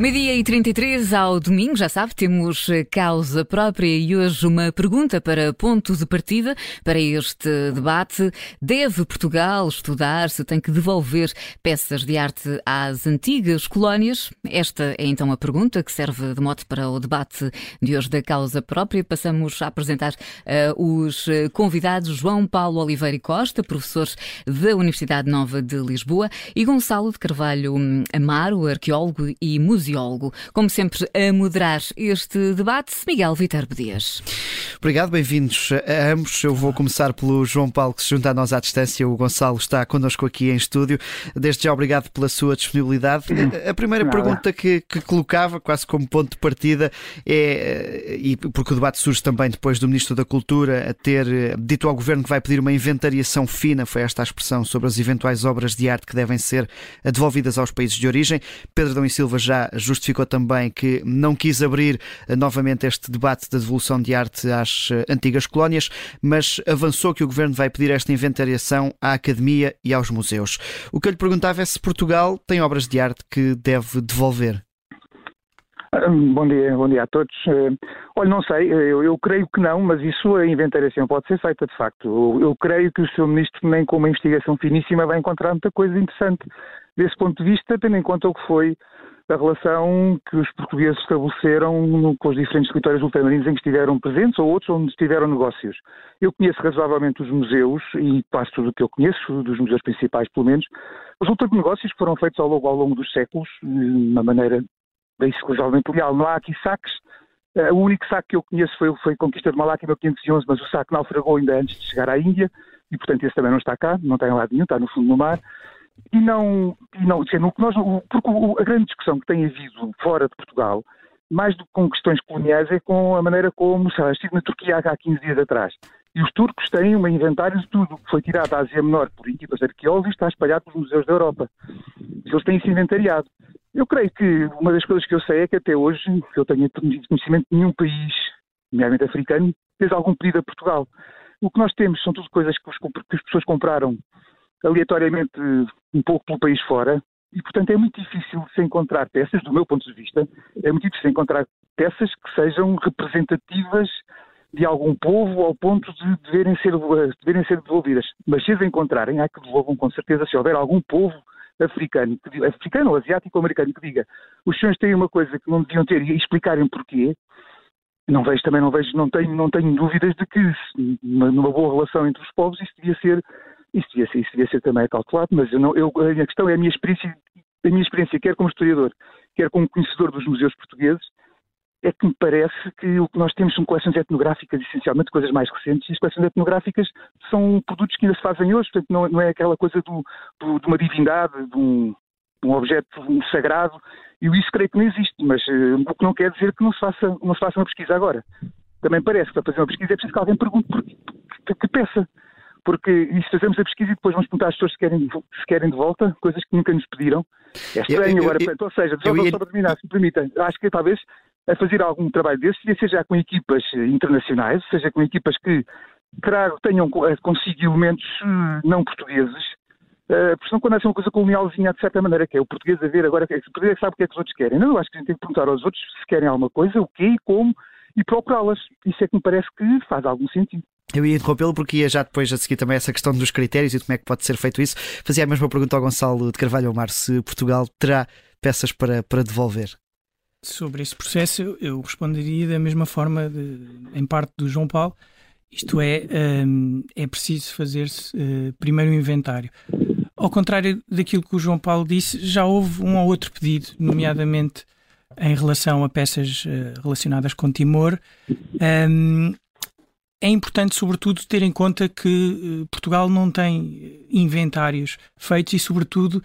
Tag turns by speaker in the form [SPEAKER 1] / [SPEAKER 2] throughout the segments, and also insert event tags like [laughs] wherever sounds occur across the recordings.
[SPEAKER 1] Meio-dia e 33 ao domingo, já sabe, temos causa própria e hoje uma pergunta para ponto de partida para este debate. Deve Portugal estudar se tem que devolver peças de arte às antigas colónias? Esta é então a pergunta que serve de mote para o debate de hoje da causa própria. Passamos a apresentar uh, os convidados João Paulo Oliveira e Costa, professor da Universidade Nova de Lisboa, e Gonçalo de Carvalho Amaro, arqueólogo e museu Como sempre, a moderar este debate, Miguel Viterbo Dias.
[SPEAKER 2] Obrigado, bem-vindos a ambos. Eu vou começar pelo João Paulo, que se junta a nós à distância. O Gonçalo está connosco aqui em estúdio. Desde já, obrigado pela sua disponibilidade. A primeira Nada. pergunta que, que, colocava, quase como ponto de partida, é, e porque o debate surge também depois do Ministro da Cultura a ter dito ao Governo que vai pedir uma inventariação fina, foi esta a expressão, sobre as eventuais obras de arte que devem ser devolvidas aos países de origem. Pedro Dão e Silva já justificou também que não quis abrir eh, novamente este debate da devolução de arte às eh, antigas colónias, mas avançou que o governo vai pedir esta inventariação à academia e aos museus. O que eu lhe perguntava é se Portugal tem obras de arte que deve devolver.
[SPEAKER 3] Hum, bom dia, bom dia a todos. Eh, olha, não sei, eu, eu, creio que não, mas isso a inventariação pode ser feita de facto. Eu, eu, creio que o Sr. Ministro, nem com uma investigação finíssima, vai encontrar muita coisa interessante desse ponto de vista, tendo em conta o que foi a relação que os portugueses estabeleceram com os diferentes territórios ultramarinos em que estiveram presentes ou outros onde estiveram negócios. Eu conheço razoavelmente os museus e quase tudo o que eu conheço, dos museus principais pelo menos, resulta de negócios que foram feitos ao longo, ao longo dos séculos, de uma maneira exclusivamente leal. Não há aqui saques. Eh, o único saque que eu conheço foi, foi a conquista de Malaca em 1511, mas o saque naufragou ainda antes de chegar à Índia e, portanto, esse também não está cá, não está em lado nenhum, está no fundo do mar e não, e não que nós, porque a grande discussão que tem havido fora de Portugal, mais do que com questões coloniais, é com a maneira como, sei lá, estive na Turquia há 15 dias atrás. E os turcos têm um inventário de tudo que foi tirado da Ásia Menor por equipas arqueólogos e está espalhado pelos museus da Europa. Eles têm se inventariado. Eu creio que uma das coisas que eu sei é que até hoje, que eu tenho conhecimento de nenhum país, nomeadamente africano, fez algum pedido a Portugal. O que nós temos são tudo coisas que, os, que as pessoas compraram aleatoriamente um pouco pelo país fora, e portanto é muito difícil se encontrar peças, do meu ponto de vista, é muito difícil encontrar peças que sejam representativas de algum povo ao ponto de deverem ser, deverem ser devolvidas. Mas se as encontrarem, há que devolvam com certeza se houver algum povo africano, africano asiático ou americano que diga os senhores têm uma coisa que não deviam ter e explicarem porquê, não vejo também, não vejo, não tenho, não tenho dúvidas de que numa boa relação entre os povos isso devia ser isso devia ser, isso devia ser também calculado, mas eu não, eu, a questão é a minha experiência, a minha experiência, quer como historiador, quer como conhecedor dos museus portugueses, é que me parece que o que nós temos são coleções etnográficas, essencialmente coisas mais recentes, e as coleções etnográficas são produtos que ainda se fazem hoje, portanto não, não é aquela coisa do, do, de uma divindade, de um, de um objeto sagrado, e isso creio que não existe, mas uh, o que não quer dizer que não se faça, não se faça uma pesquisa agora. Também parece que para fazer uma pesquisa é preciso que alguém pergunte por, que, que peça porque isso fazemos a pesquisa e depois vamos perguntar às pessoas se querem, se querem de volta, coisas que nunca nos pediram. É estranho eu, agora, eu, ou seja, só, ia... só para terminar, se me permitem, acho que talvez a fazer algum trabalho desse, seja com equipas internacionais, seja com equipas que trago, tenham eh, consigo elementos eh, não portugueses, porque senão quando é uma coisa colonialzinha de certa maneira, que é o português a ver agora, o português é sabe o que é que os outros querem. Não, eu acho que a gente tem que perguntar aos outros se querem alguma coisa, o quê e como, e procurá-las. Isso é que me parece que faz algum sentido.
[SPEAKER 2] Eu ia interrompê-lo porque ia já depois a seguir também essa questão dos critérios e como é que pode ser feito isso. Fazia a mesma pergunta ao Gonçalo de Carvalho Omar se Portugal terá peças para, para devolver.
[SPEAKER 4] Sobre esse processo, eu responderia da mesma forma, de, em parte do João Paulo. Isto é, um, é preciso fazer-se uh, primeiro o um inventário. Ao contrário daquilo que o João Paulo disse, já houve um ou outro pedido, nomeadamente em relação a peças uh, relacionadas com Timor. Um, é importante, sobretudo, ter em conta que eh, Portugal não tem inventários feitos e, sobretudo,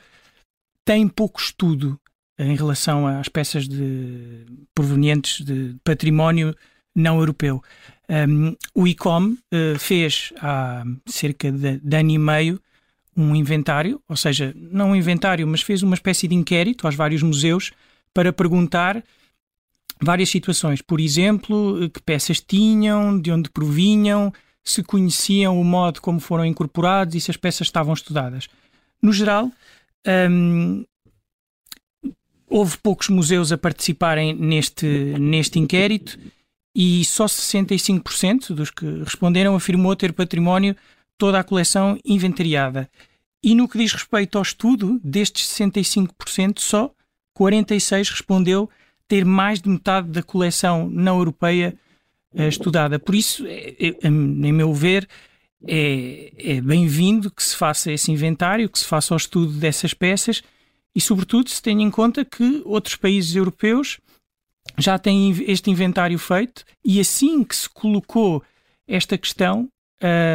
[SPEAKER 4] tem pouco estudo em relação às peças de, provenientes de património não europeu. Um, o ICOM uh, fez há cerca de, de ano e meio um inventário, ou seja, não um inventário, mas fez uma espécie de inquérito aos vários museus para perguntar várias situações. Por exemplo, que peças tinham, de onde provinham, se conheciam o modo como foram incorporados e se as peças estavam estudadas. No geral, hum, houve poucos museus a participarem neste, neste inquérito e só 65% dos que responderam afirmou ter património toda a coleção inventariada. E no que diz respeito ao estudo, destes 65%, só 46% respondeu ter mais de metade da coleção não europeia uh, estudada. Por isso, é, é, em meu ver, é, é bem-vindo que se faça esse inventário, que se faça o estudo dessas peças e, sobretudo, se tenha em conta que outros países europeus já têm este inventário feito e assim que se colocou esta questão,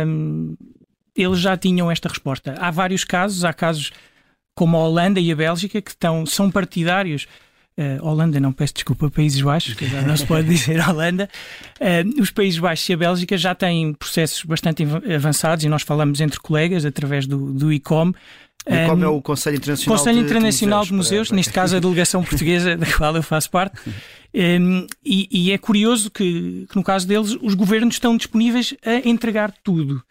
[SPEAKER 4] hum, eles já tinham esta resposta. Há vários casos, há casos como a Holanda e a Bélgica que estão, são partidários. Uh, Holanda, não peço desculpa, Países Baixos, que não se pode [laughs] dizer Holanda. Uh, os Países Baixos e a Bélgica já têm processos bastante avançados e nós falamos entre colegas através do, do ICOM
[SPEAKER 2] e como é o Conselho Internacional,
[SPEAKER 4] Conselho
[SPEAKER 2] de,
[SPEAKER 4] Internacional
[SPEAKER 2] de Museus,
[SPEAKER 4] de Museus neste caso a [laughs] delegação portuguesa da qual eu faço parte. Um, e, e, é curioso que, que, no caso deles, os governos estão disponíveis a entregar tudo,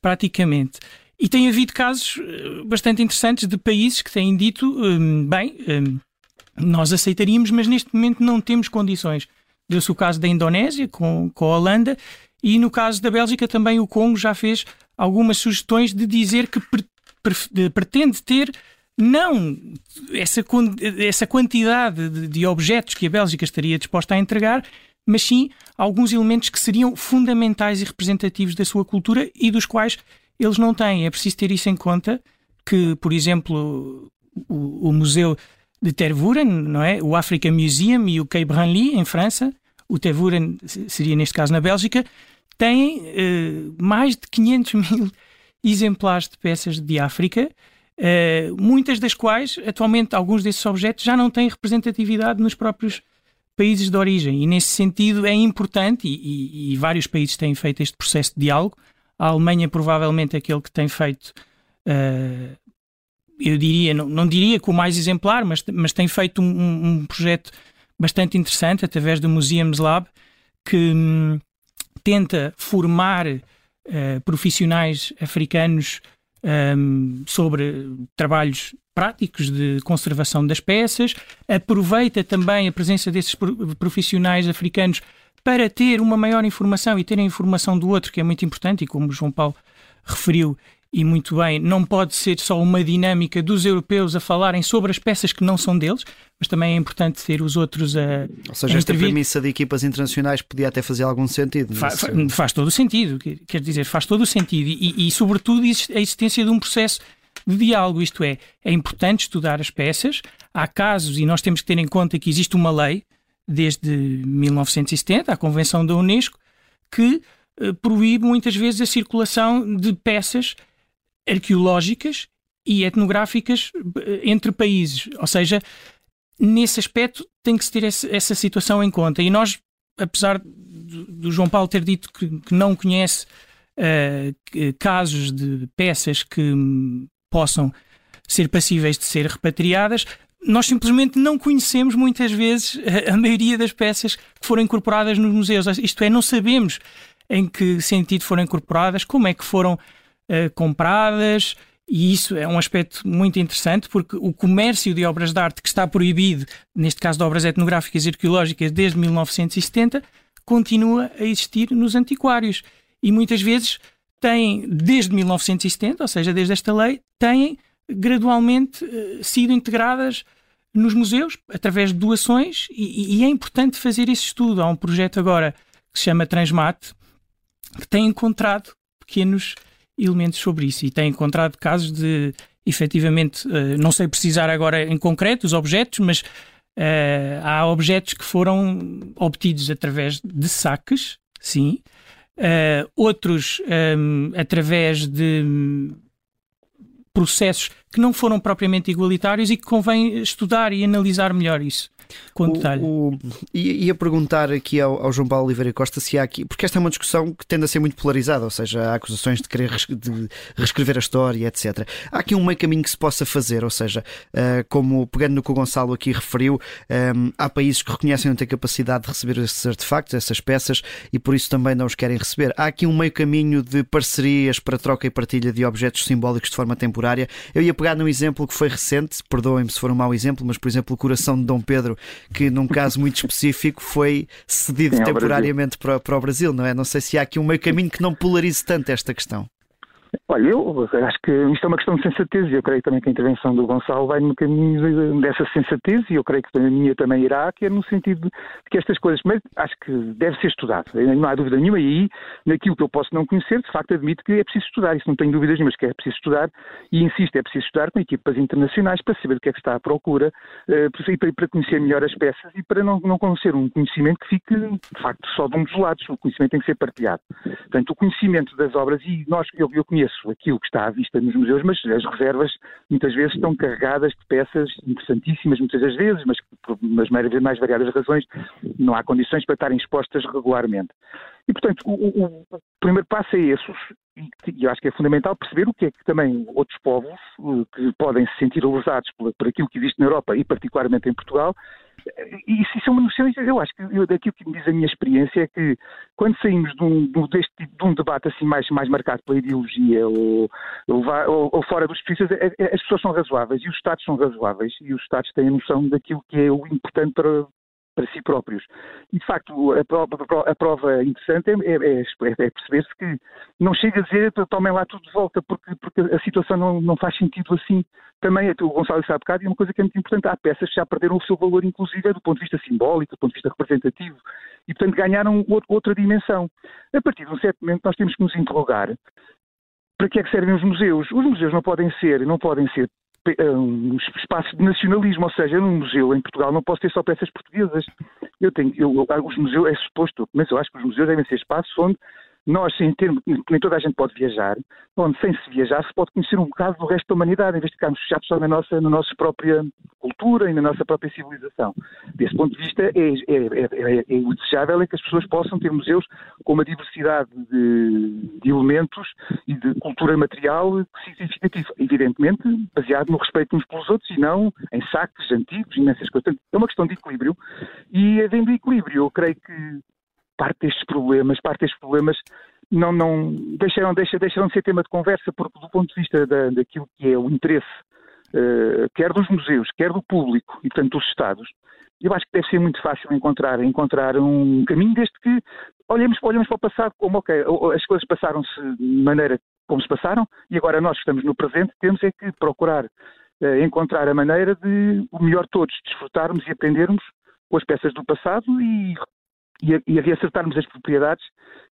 [SPEAKER 4] praticamente. E tem havido casos eh, bastante interessantes de países que têm dito: um, bem, um, nós aceitaríamos, mas neste momento não temos condições. Deu-se o caso da Indonésia com, com a Holanda, e no caso da Bélgica também o Congo já fez algumas sugestões de dizer que pretende ter não essa, essa quantidade de, de objetos que a Bélgica estaria disposta a entregar, mas sim alguns elementos que seriam fundamentais e representativos da sua cultura e dos quais eles não têm. É preciso ter isso em conta que, por exemplo, o, o Museu de Tervuren, não é? o Africa Museum e o Quai Branly, em França, o Tervuren seria neste caso na Bélgica, têm eh, mais de 500 [laughs] mil exemplares de peças de África, uh, muitas das quais, atualmente, alguns desses objetos já não têm representatividade nos próprios países de origem. E, nesse sentido, é importante, e, e, e vários países têm feito este processo de diálogo. A Alemanha, provavelmente, é aquele que tem feito. Uh, eu diria, não, não, diria que o mais exemplar, mas, mas tem feito um, um projeto bastante interessante através do Museums Lab, que hum, tenta formar uh, profissionais africanos um, sobre trabalhos práticos de conservação das peças, aproveita também a presença desses profissionais africanos para ter uma maior informação e ter a informação do outro, que é muito importante, e como o João Paulo referiu, e muito bem, não pode ser só uma dinâmica dos europeus a falarem sobre as peças que não são deles, mas também é importante ter os outros a.
[SPEAKER 2] Ou seja,
[SPEAKER 4] a
[SPEAKER 2] esta premissa de equipas internacionais podia até fazer algum sentido.
[SPEAKER 4] Fa faz, faz todo o sentido, quer dizer, faz todo o sentido e, e, sobretudo, a existência de um processo de diálogo, isto é, é importante estudar as peças. Há casos, e nós temos que ter em conta que existe uma lei desde 1970, a Convenção da Unesco, que eh, proíbe muitas vezes a circulação de peças arqueológicas e etnográficas eh, entre países. Ou seja, nesse aspecto tem que se ter essa, situação em conta. E nós, apesar do João Paulo ter dito que, que não conhece uh, casos de peças que hum, possam ser passíveis de ser repatriadas, nós simplesmente não conhecemos muitas vezes a, a maioria das peças que foram incorporadas nos museus. Isto é, não sabemos em que sentido foram incorporadas, como é que foram uh, compradas, e isso é um aspecto muito interessante porque o comércio de obras de arte que está proibido, neste caso de obras etnográficas e arqueológicas, desde 1970, continua a existir nos antiquários. E muitas vezes têm, desde 1970, ou seja, desde esta lei, têm gradualmente uh, sido integradas nos museus através de doações e, e, é importante fazer esse estudo. Há um projeto agora que se chama Transmate que tem encontrado pequenos elementos sobre isso e tem encontrado casos de, efetivamente, uh, não sei precisar agora em concreto os objetos, mas uh, há objetos que foram obtidos através de saques, sim, uh, outros um, através de processos que não foram propriamente igualitários e que convém estudar e analisar melhor isso. Com detalhe.
[SPEAKER 2] O, o, ia perguntar aqui ao, ao, João Paulo Oliveira Costa se há aqui, porque esta é uma discussão que tende a ser muito polarizada, ou seja, há acusações de querer res, de reescrever a história, etc. Há aqui um meio caminho que se possa fazer, ou seja, uh, como pegando no que o Gonçalo aqui referiu, um, há países que reconhecem não ter capacidade de receber esses artefactos, essas peças, e por isso também não os querem receber. Há aqui um meio caminho de parcerias para troca e partilha de objetos simbólicos de forma temporária. Eu ia pegar num exemplo que foi recente, perdoem-me se for um mau exemplo, mas por exemplo o coração de Dom Pedro, que num caso muito específico foi cedido Sim, temporariamente para, para o Brasil, não é? Não sei se há aqui um meio caminho que não polarize tanto esta questão.
[SPEAKER 3] Olha, eu acho que isto é uma questão de sensatez e eu creio também que a intervenção do Gonçalo vai no caminho dessa sensatez e eu creio que a minha também irá, que é no sentido de que estas coisas, mas acho que deve ser estudado, não há dúvida nenhuma, e aí, naquilo que eu posso não conhecer, de facto admito que é preciso estudar, isso não tenho dúvidas nenhumas que é preciso estudar e insisto, é preciso estudar com equipas internacionais para saber o que é que está à procura eh, e para conhecer melhor as peças e para não, não conhecer um conhecimento que fique, de facto, só de um dos lados, o conhecimento tem que ser partilhado. Portanto, o conhecimento das obras, e nós, eu, eu conheço aquilo que está à vista nos museus, mas as reservas muitas vezes estão carregadas de peças interessantíssimas, muitas das vezes, mas por umas mais variadas razões não há condições para estarem expostas regularmente. E, portanto, o, o, o primeiro passo é esse, e eu acho que é fundamental perceber o que é que também outros povos eh, que podem se sentir alusados por, por aquilo que existe na Europa e particularmente em Portugal, isso, isso é uma noção, eu acho que eu, daquilo que me diz a minha experiência é que quando saímos de um, deste tipo, de um debate assim mais, mais marcado pela ideologia ou, ou, ou fora dos especialistas, é, é, as pessoas são razoáveis e os Estados são razoáveis e os Estados têm a noção daquilo que é o importante para, para si próprios. E, de facto, a prova, a prova interessante é, é, é, é perceber-se que não chega a dizer tomem lá tudo de volta, porque, porque a situação não, não faz sentido assim. Também, o Gonçalo disse há bocado, e uma coisa que é muito importante, há peças que já perderam o seu valor, inclusive, do ponto de vista simbólico, do ponto de vista representativo, e, portanto, ganharam outra dimensão. A partir de um certo momento, nós temos que nos interrogar para que é que servem os museus? Os museus não podem ser, não podem ser um espaço de nacionalismo, ou seja, num museu em Portugal não posso ter só peças portuguesas. Eu tenho, eu, os museus é suposto, mas eu acho que os museus devem ser espaços onde nós, sem termos, nem toda a gente pode viajar, onde sem se viajar se pode conhecer um bocado do resto da humanidade, em vez de ficarmos fechados só na nossa, na nossa própria cultura e na nossa própria civilização. Desse ponto de vista, é, é, é, é o desejável é que as pessoas possam ter museus com uma diversidade de, de elementos e de cultura material significativa, evidentemente baseado no respeito uns pelos outros e não em saques antigos e nessas coisas. é uma questão de equilíbrio e, havendo equilíbrio, eu creio que parte destes problemas, parte destes problemas não, não deixaram, deixaram, deixaram de ser tema de conversa, porque do ponto de vista da, daquilo que é o interesse, uh, quer dos museus, quer do público e, portanto, dos Estados, eu acho que deve ser muito fácil encontrar, encontrar um caminho desde que olhemos, olhemos para o passado como, ok, as coisas passaram-se de maneira como se passaram e agora nós que estamos no presente temos é que procurar uh, encontrar a maneira de o melhor todos desfrutarmos e aprendermos com as peças do passado e e a, reacertarmos as propriedades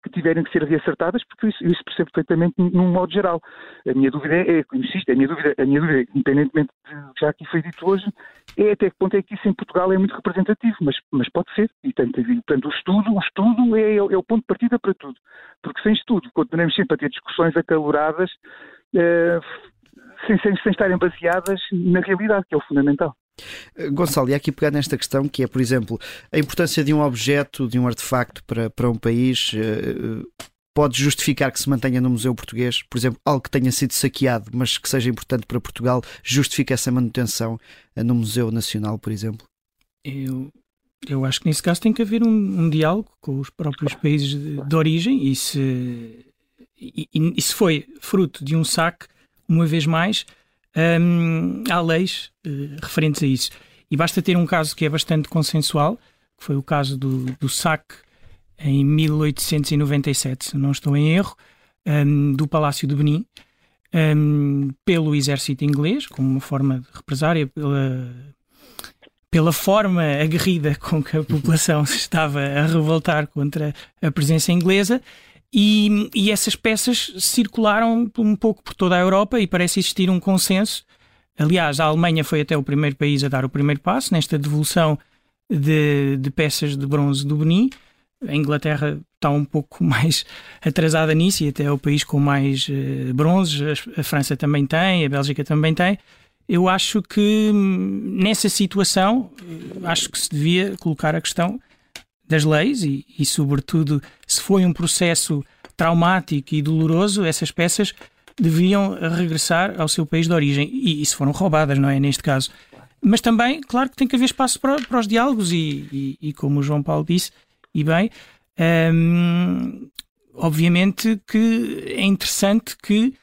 [SPEAKER 3] que tiverem que ser reacertadas, porque isso, isso percebo perfeitamente num modo geral. A minha dúvida é, é insisto, a minha dúvida, a minha dúvida, independentemente de já aqui foi dito hoje, é até que ponto é que isso em Portugal é muito representativo, mas, mas pode ser. E, portanto, portanto, o estudo, o estudo é, é, o ponto de partida para tudo. Porque sem estudo continuamos sempre a ter discussões acaloradas eh, sem, sem, sem estarem baseadas na realidade, que é o fundamental.
[SPEAKER 2] Gonçalo, e aqui pegar nesta questão que é, por exemplo, a importância de um objeto, de um artefacto para, para um país eh, pode justificar que se mantenha no Museu Português, por exemplo, algo que tenha sido saqueado, mas que seja importante para Portugal, justifica essa manutenção eh, no Museu Nacional, por exemplo?
[SPEAKER 4] Eu, eu acho que nesse caso tem que haver um, um diálogo com os próprios países de, de origem e se, e, e se foi fruto de um saque, uma vez mais, um, há leis uh, referentes a isso. E basta ter um caso que é bastante consensual, que foi o caso do, do saque em 1897, se não estou em erro, um, do Palácio de Benin, um, pelo exército inglês, como uma forma de represária pela, pela forma aguerrida com que a população se [laughs] estava a revoltar contra a presença inglesa e, e, essas peças circularam um pouco por toda a Europa e parece existir um consenso. Aliás, a Alemanha foi até o primeiro país a dar o primeiro passo nesta devolução de, de peças de bronze do Benin. A Inglaterra está um pouco [laughs] mais atrasada nisso e até é o país com mais uh, bronzes. A, a França também tem, a Bélgica também tem. eu acho que hum, nessa situação, acho que se devia colocar a questão das leis e, e, sobretudo, se foi um processo traumático e doloroso, essas peças deviam regressar ao seu país de origem e, e se foram roubadas, não é? Neste caso. Mas também, claro que tem que haver espaço para, para os diálogos e, e, como o João Paulo disse, e bem, hum, obviamente que é interessante que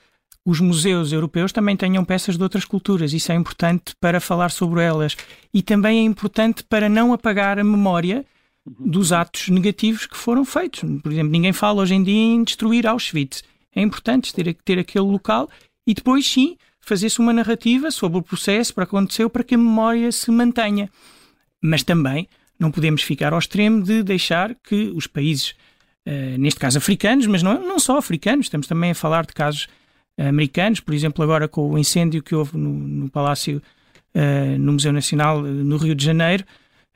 [SPEAKER 4] os museus europeus também tenham peças de outras culturas. Isso é importante para falar sobre elas. E também é importante para não apagar a memória dos atos negativos que foram feitos. Por exemplo, ninguém fala hoje em dia em destruir Auschwitz. É importante ter, ter aquele local e depois, sim, fazer-se uma narrativa sobre o processo para que aconteceu para que a memória se mantenha. Mas também não podemos ficar ao extremo de deixar que os países, uh, neste caso africanos, mas não, não só africanos, estamos também a falar de casos americanos, por exemplo, agora com o incêndio que houve no, no Palácio, uh, no Museu Nacional, no Rio de Janeiro,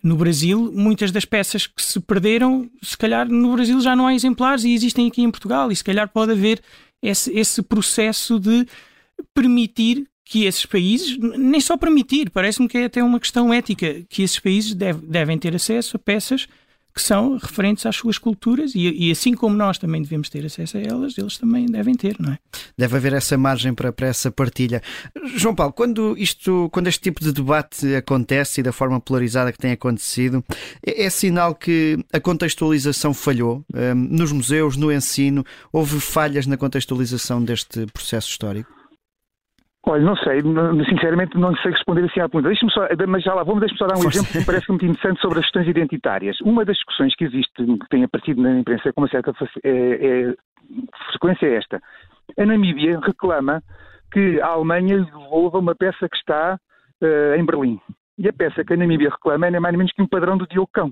[SPEAKER 4] no Brasil, muitas das peças que se perderam, se calhar no Brasil já não há exemplares e existem aqui em Portugal, e se calhar pode haver esse, esse processo de permitir que esses países, nem só permitir, parece-me que é até uma questão ética, que esses países deve, devem ter acesso a peças que são referentes às suas culturas e, e, assim como nós também devemos ter acesso a elas, eles também devem ter, não é?
[SPEAKER 2] Deve haver essa margem para, para essa partilha. João Paulo, quando, isto, quando este tipo de debate acontece e da forma polarizada que tem acontecido, é, é sinal que a contextualização falhou um, nos museus, no ensino, houve falhas na contextualização deste processo histórico?
[SPEAKER 3] Olha, não sei, sinceramente não sei responder assim à pergunta. Deixa-me só, mas já lá vamos, deixa-me só dar um Força. exemplo que parece muito interessante sobre as questões identitárias. Uma das discussões que existe, que tem aparecido na imprensa com uma certa é, é, frequência é esta. A Namíbia reclama que a Alemanha devolva uma peça que está uh, em Berlim. E a peça que a Namíbia reclama é nem mais nem menos que um padrão do Diocão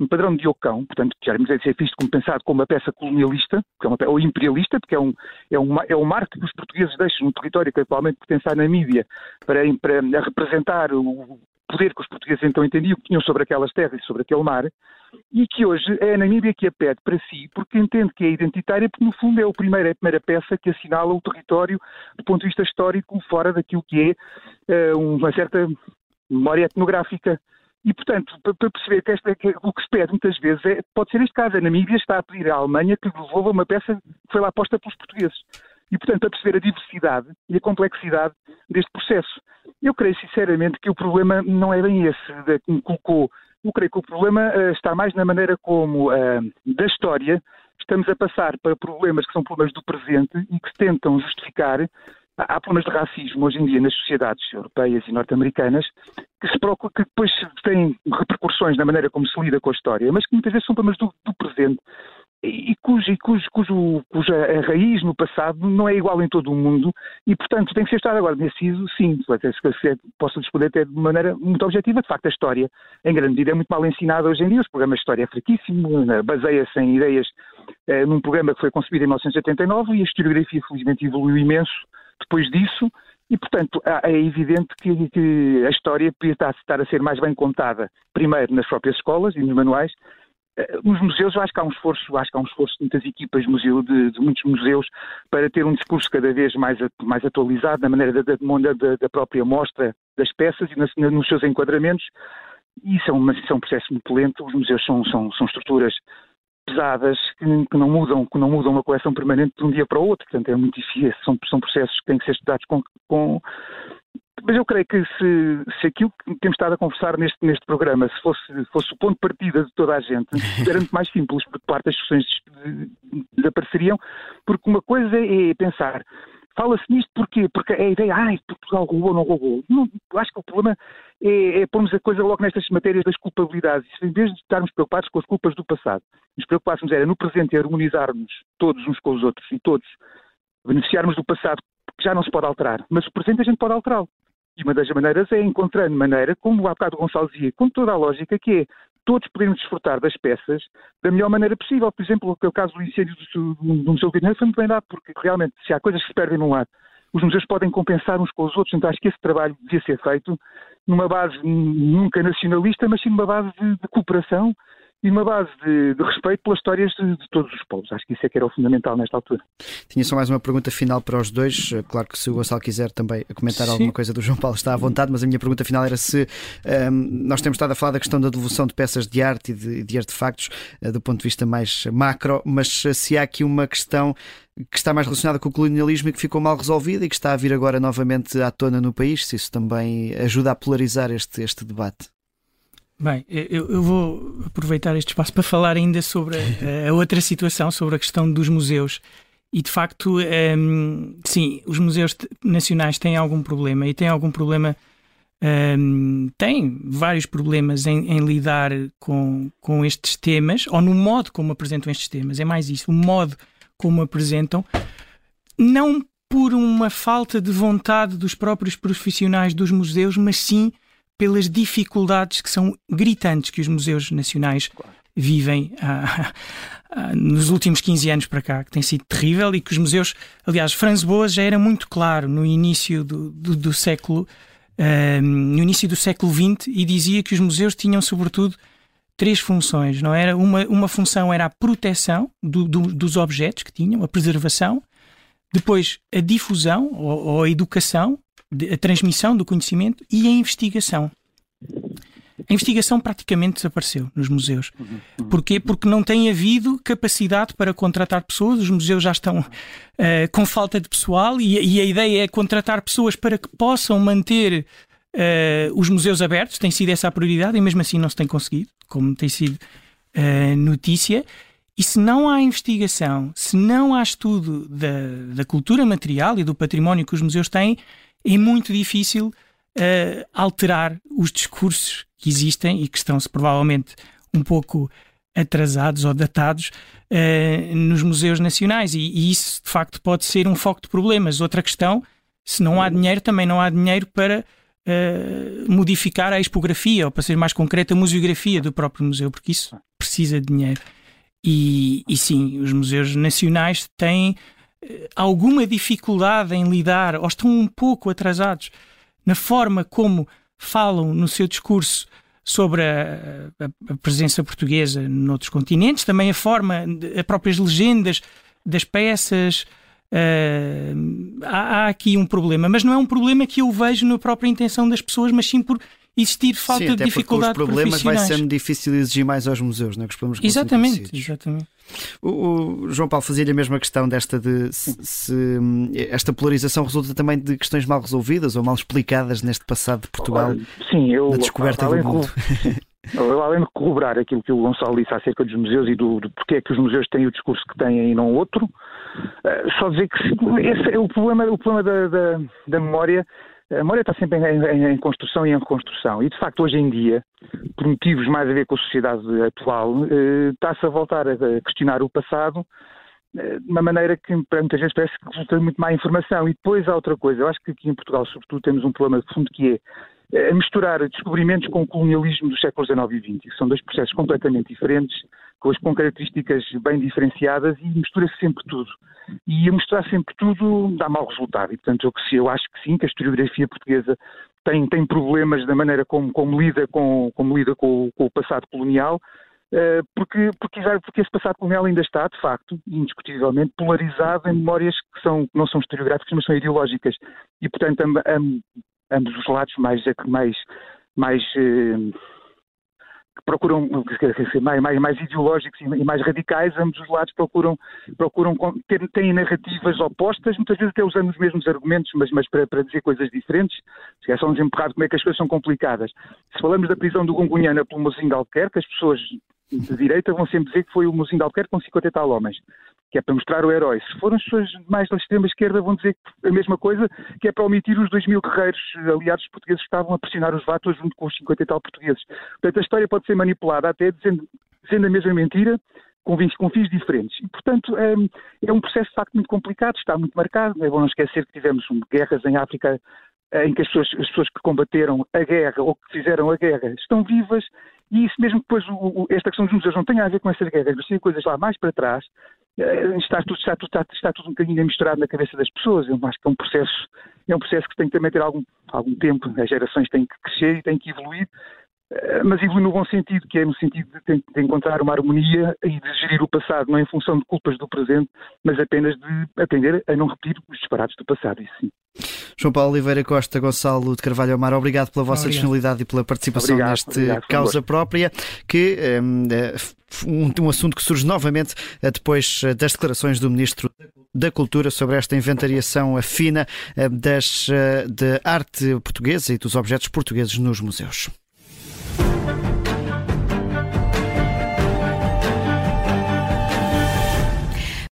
[SPEAKER 3] um padrão de Ocão, portanto, já deve ser visto como pensado como uma peça colonialista, que é uma, ou imperialista, porque é um, é, um, é um marco que os portugueses deixam no território que atualmente pertence à Namíbia para, para representar o poder que os portugueses então entendiam que tinham sobre aquelas terras e sobre aquele mar, e que hoje é a Namíbia que a pede para si, porque entende que é identitária, porque no fundo é a primeira, a primeira peça que assinala o território do ponto de vista histórico, fora daquilo que é uh, uma certa memória etnográfica e, portanto, para perceber que, esta, que, o que se pede muitas vezes é, pode ser este caso, a Namíbia está a pedir à Alemanha que devolva uma peça que foi lá posta pelos portugueses. E, portanto, para perceber a diversidade e a complexidade deste processo. Eu creio, sinceramente, que o problema não é bem esse que me colocou. Eu creio que o problema uh, está mais na maneira como, uh, da história, estamos a passar para problemas que são problemas do presente e que tentam justificar há problemas de racismo hoje em dia nas sociedades europeias e norte-americanas que se que depois têm repercussões na maneira como se lida com a história, mas que muitas vezes são problemas do, do presente e cujo, cujo, cujo, cuja raiz no passado não é igual em todo o mundo e, portanto, tem que ser estado agora decidido, sim, posso responder até de maneira muito objetiva, de facto a história, em grande medida, é muito mal ensinada hoje em dia, os programas de história é fraquíssimo, né, baseia-se em ideias eh, num programa que foi concebido em 1989 e a historiografia, felizmente, evoluiu imenso depois disso, e, portanto, é evidente que, a história podia estar a ser mais bem contada, primeiro nas próprias escolas e nos manuais. Eh, nos museus, eu acho que há um esforço, acho que há um esforço de muitas equipas museu, de, de muitos museus para ter um discurso cada vez mais, mais atualizado na maneira da, da, da própria mostra das peças e nas, nos seus enquadramentos. E isso é, uma, isso é um processo muito lento. Os museus são, são, são estruturas pesadas que, não mudam, que não mudam uma coleção permanente de um dia para o outro. Portanto, é muito difícil. São, são processos que têm que ser estudados com, com... mas eu creio que se, se aquilo que temos estado a conversar neste, neste programa, se fosse, fosse o ponto de partida de toda a gente, [laughs] era muito mais simples, porque parte das discussões desapareceriam, porque uma coisa é pensar Fala-se nisto porquê? Porque a ideia, ai, Portugal roubou ou não roubou. Não, acho que o problema é, é pormos a coisa logo nestas matérias das culpabilidades. Em vez de estarmos preocupados com as culpas do passado, nos preocupássemos era no presente harmonizarmos todos uns com os outros e todos beneficiarmos do passado que já não se pode alterar. Mas o presente a gente pode alterá-lo. E uma das maneiras é encontrando maneira, como há bocado o Gonçalo dizia, com toda a lógica, que é todos podermos desfrutar das peças da melhor maneira possível. Por exemplo, o caso do incêndio do, do Museu Guiné foi muito bem dado, porque realmente, se há coisas que se perdem num lado, os museus podem compensar uns com os outros. Então, acho que esse trabalho devia ser feito numa base nunca nacionalista, mas sim numa base de, de cooperação e uma base de, de respeito pelas histórias de, de, todos os povos. Acho que isso é que era o fundamental nesta altura.
[SPEAKER 2] Tinha só mais uma pergunta final para os dois. Eh, claro que se o Gonçalo quiser também comentar Sim. alguma coisa do João Paulo está à vontade, mas a minha pergunta final era se um, ehm, nós temos estado a falar da questão da devolução de peças de arte e de, de artefactos uh, do ponto de vista mais macro, mas se há aqui uma questão que está mais relacionada com o colonialismo e que ficou mal resolvida e que está a vir agora novamente à tona no país, se isso também ajuda a polarizar este, este debate.
[SPEAKER 4] Bem, eu, eu, vou aproveitar este espaço para falar ainda sobre a, [laughs] a, outra situação, sobre a questão dos museus. E de facto, um, ehm, sim, os museus nacionais têm algum problema e têm algum problema, um, ehm, têm vários problemas em, em, lidar com, com estes temas, ou no modo como apresentam estes temas. É mais isso, o modo como apresentam, não por uma falta de vontade dos próprios profissionais dos museus, mas sim pelas dificuldades que são gritantes que os museus nacionais vivem ah, [laughs] ah, nos últimos 15 anos para cá, que tem sido terrível e que os museus, aliás, Franz Boas já era muito claro no início do, do, do século ah, no início do século XX e dizia que os museus tinham sobretudo três funções, não era? Uma, uma função era a proteção do, do, dos objetos que tinham, a preservação, depois a difusão ou, ou a educação a transmissão do conhecimento e a investigação. A investigação praticamente desapareceu nos museus. Porquê? Porque não tem havido capacidade para contratar pessoas, os museus já estão uh, com falta de pessoal e, e, a ideia é contratar pessoas para que possam manter uh, os museus abertos, tem sido essa a prioridade e mesmo assim não se tem conseguido, como tem sido uh, notícia. E se não há investigação, se não há estudo da, da cultura material e do património que os museus têm, é muito difícil uh, alterar os discursos que existem e que estão-se provavelmente um pouco atrasados ou datados uh, nos museus nacionais. E, e, isso, de facto, pode ser um foco de problemas. Outra questão, se não há dinheiro, também não há dinheiro para uh, modificar a expografia, ou para ser mais concreto, a museografia do próprio museu, porque isso precisa de dinheiro. E, e sim, os museus nacionais têm alguma dificuldade em lidar ou estão um pouco atrasados na forma como falam no seu discurso sobre a, a, a presença portuguesa noutros continentes, também a forma, as próprias legendas das peças. Uh, há, há, aqui um problema, mas não é um problema que eu vejo na própria intenção das pessoas, mas sim por existir falta
[SPEAKER 2] sim,
[SPEAKER 4] de dificuldade
[SPEAKER 2] os problemas vai sendo difícil exigir mais aos museus, não é? Que os problemas
[SPEAKER 4] exatamente, exatamente.
[SPEAKER 2] O, o, João Paulo fazia-lhe a mesma questão desta de se, se, esta polarização resulta também de questões mal resolvidas ou mal explicadas neste passado de Portugal
[SPEAKER 3] Sim, eu,
[SPEAKER 2] da descoberta do mundo.
[SPEAKER 3] Eu, além de corroborar aquilo que o Gonçalo disse acerca dos museus e do, do porquê é que os museus têm o discurso que têm e não outro, uh, só dizer que esse é o problema, o problema da, da, da memória a memória está sempre em, em, em, construção e em reconstrução. E, de facto, hoje em dia, por motivos mais a ver com a sociedade atual, eh, está-se a voltar a questionar o passado eh, de uma maneira que muitas vezes parece que resulta muito má informação. E depois há outra coisa. Eu acho que aqui em Portugal, sobretudo, temos um problema de fundo que é a misturar descobrimentos com o colonialismo dos séculos XIX e XX, que são dois processos completamente diferentes, com, com características bem diferenciadas e mistura-se sempre tudo. E a misturar sempre tudo dá mau resultado. E, portanto, eu, eu acho que sim, que a historiografia portuguesa tem, tem problemas da maneira como, como lida, com, como lida com, com o passado colonial, eh, porque, porque, porque, esse passado colonial ainda está, de facto, indiscutivelmente, polarizado em memórias que, são, não são historiográficas, mas são ideológicas. E, portanto, ambos os lados mais, mais, mais eh, procuram mais, mais, mais, ideológicos e mais radicais, ambos os lados procuram, procuram ter, têm narrativas opostas, muitas vezes até usando os mesmos argumentos, mas, mas para, para dizer coisas diferentes. É só nos empurrar como é que as coisas são complicadas. Se falamos da prisão do Gungunhana pelo Mozinho de Alquerque, as pessoas de direita vão sempre dizer que foi o Mozinho de Alquerque com 50 e tal homens que é para mostrar o herói. Se forem as pessoas mais da extrema-esquerda, vão dizer a mesma coisa, que é para omitir os 2 mil guerreiros aliados portugueses que estavam a pressionar os vatos junto com os 50 e tal portugueses. Portanto, a história pode ser manipulada até dizendo, dizendo a mesma mentira, com com fins diferentes. E, portanto, é, é, um processo de facto muito complicado, está muito marcado. É bom não esquecer que tivemos guerras em África eh, em que as pessoas, as pessoas que combateram a guerra ou que fizeram a guerra estão vivas e isso mesmo depois o, o, esta questão dos museus não tenha a ver com essas guerras, mas tem coisas lá mais para trás, está tudo, está, tudo, está, está tudo um bocadinho misturado na cabeça das pessoas. Eu acho que é um processo, é um processo que tem que também ter algum, algum tempo, as gerações têm que crescer e têm que evoluir, eh, mas evolui no bom sentido, que é no sentido de, de, encontrar uma harmonia e de gerir o passado, não em função de culpas do presente, mas apenas de aprender a não repetir os disparates do passado, isso sim.
[SPEAKER 2] João Paulo Oliveira Costa, Gonçalo de Carvalho Amar, obrigado pela vossa obrigado. disponibilidade e pela participação obrigado, neste obrigado, Causa Própria, que um, é um, um, assunto que surge novamente eh, depois eh, das declarações do Ministro da Cultura sobre esta inventariação fina das, de arte portuguesa e dos objetos portugueses nos museus.